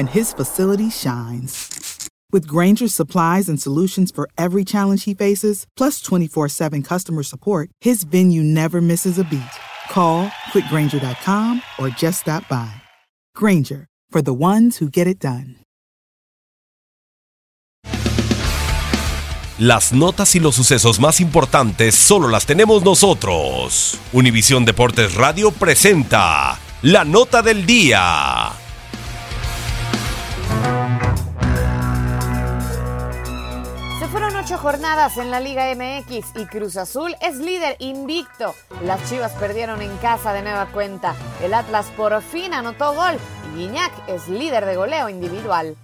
and his facility shines. With Granger's supplies and solutions for every challenge he faces, plus 24 7 customer support, his venue never misses a beat. Call quickgranger.com or just stop by. Granger, for the ones who get it done. Las notas y los sucesos más importantes solo las tenemos nosotros. Univisión Deportes Radio presenta la nota del día. Ocho jornadas en la Liga MX y Cruz Azul es líder invicto. Las Chivas perdieron en casa de nueva cuenta. El Atlas por fin anotó gol y Guiñac es líder de goleo individual.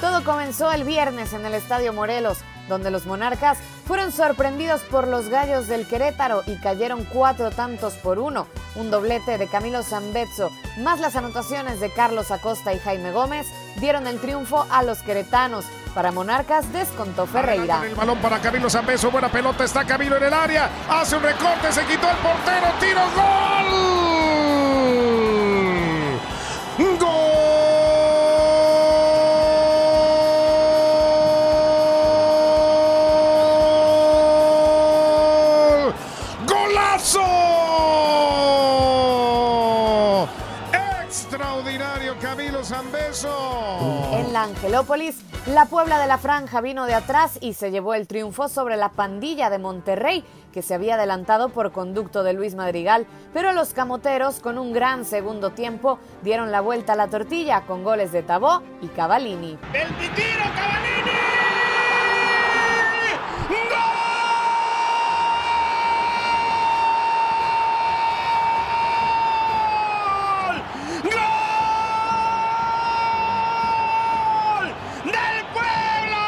Todo comenzó el viernes en el Estadio Morelos, donde los monarcas fueron sorprendidos por los gallos del Querétaro y cayeron cuatro tantos por uno. Un doblete de Camilo Zambezzo, más las anotaciones de Carlos Acosta y Jaime Gómez, dieron el triunfo a los queretanos. Para Monarcas descontó Ferreira. El balón para Camilo Zambeso, buena pelota, está Camilo en el área, hace un recorte, se quitó el portero, tiro, gol. ¡Gol! ¡Golazo! Extraordinario Camilo Zambeso. La Angelópolis, la Puebla de la Franja vino de atrás y se llevó el triunfo sobre la pandilla de Monterrey, que se había adelantado por conducto de Luis Madrigal, pero los camoteros, con un gran segundo tiempo, dieron la vuelta a la tortilla con goles de Tabó y Cavallini. ¡El tiro, Cavallini! ¡Gol! ¡Gol! ¡Del Puebla!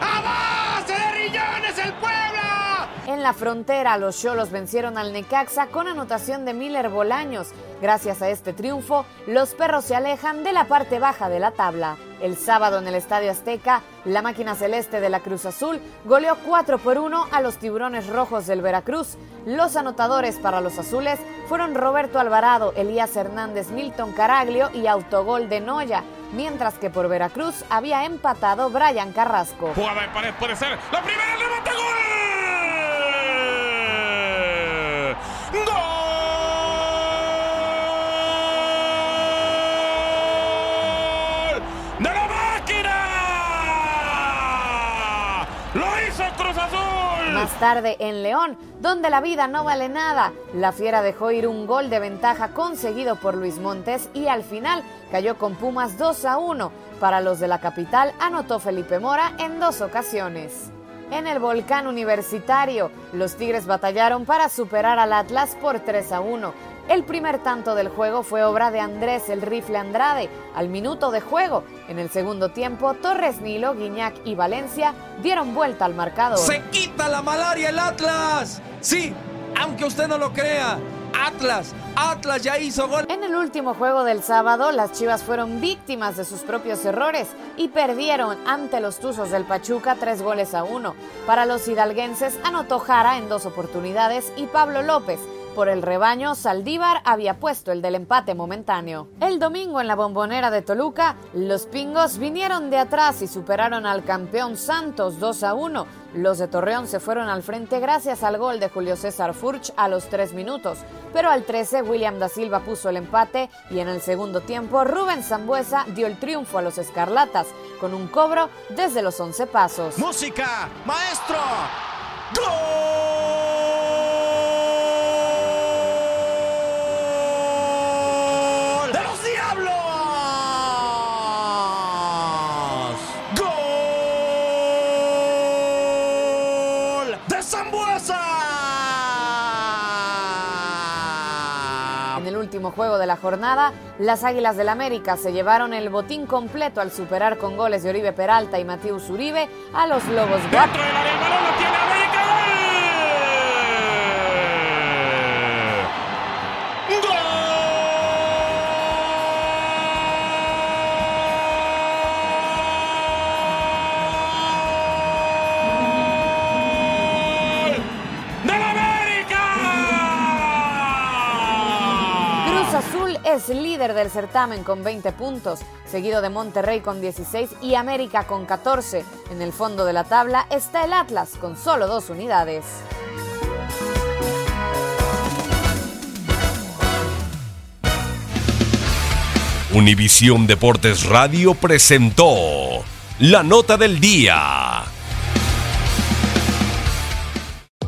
¡A base de Rillones el Puebla! En la frontera, los Cholos vencieron al Necaxa con anotación de Miller Bolaños. Gracias a este triunfo, los perros se alejan de la parte baja de la tabla. El sábado en el Estadio Azteca, la máquina celeste de la Cruz Azul goleó 4 por 1 a los tiburones rojos del Veracruz. Los anotadores para los azules fueron Roberto Alvarado, Elías Hernández, Milton Caraglio y autogol de Noya, mientras que por Veracruz había empatado Brian Carrasco. Jugada de pared puede ser la primera, el remate, gol. Más tarde en León, donde la vida no vale nada, la Fiera dejó ir un gol de ventaja conseguido por Luis Montes y al final cayó con Pumas 2 a 1. Para los de la capital anotó Felipe Mora en dos ocasiones. En el volcán universitario, los Tigres batallaron para superar al Atlas por 3 a 1. El primer tanto del juego fue obra de Andrés el Rifle Andrade al minuto de juego. En el segundo tiempo, Torres Nilo, Guiñac y Valencia dieron vuelta al marcador. Se quita la malaria el Atlas. Sí, aunque usted no lo crea. Atlas. Atlas ya hizo gol. En el último juego del sábado, las Chivas fueron víctimas de sus propios errores y perdieron ante los Tuzos del Pachuca tres goles a uno. Para los hidalguenses, anotó Jara en dos oportunidades y Pablo López por el rebaño, Saldívar había puesto el del empate momentáneo. El domingo en la bombonera de Toluca, los pingos vinieron de atrás y superaron al campeón Santos 2 a 1. Los de Torreón se fueron al frente gracias al gol de Julio César Furch a los 3 minutos, pero al 13 William da Silva puso el empate y en el segundo tiempo Rubén Zambuesa dio el triunfo a los Escarlatas con un cobro desde los 11 pasos. Música, maestro. ¡Gol! Juego de la jornada, las Águilas del América se llevaron el botín completo al superar con goles de Oribe Peralta y Matheus Uribe a los Lobos es líder del certamen con 20 puntos, seguido de Monterrey con 16 y América con 14. En el fondo de la tabla está el Atlas con solo dos unidades. Univisión Deportes Radio presentó la nota del día.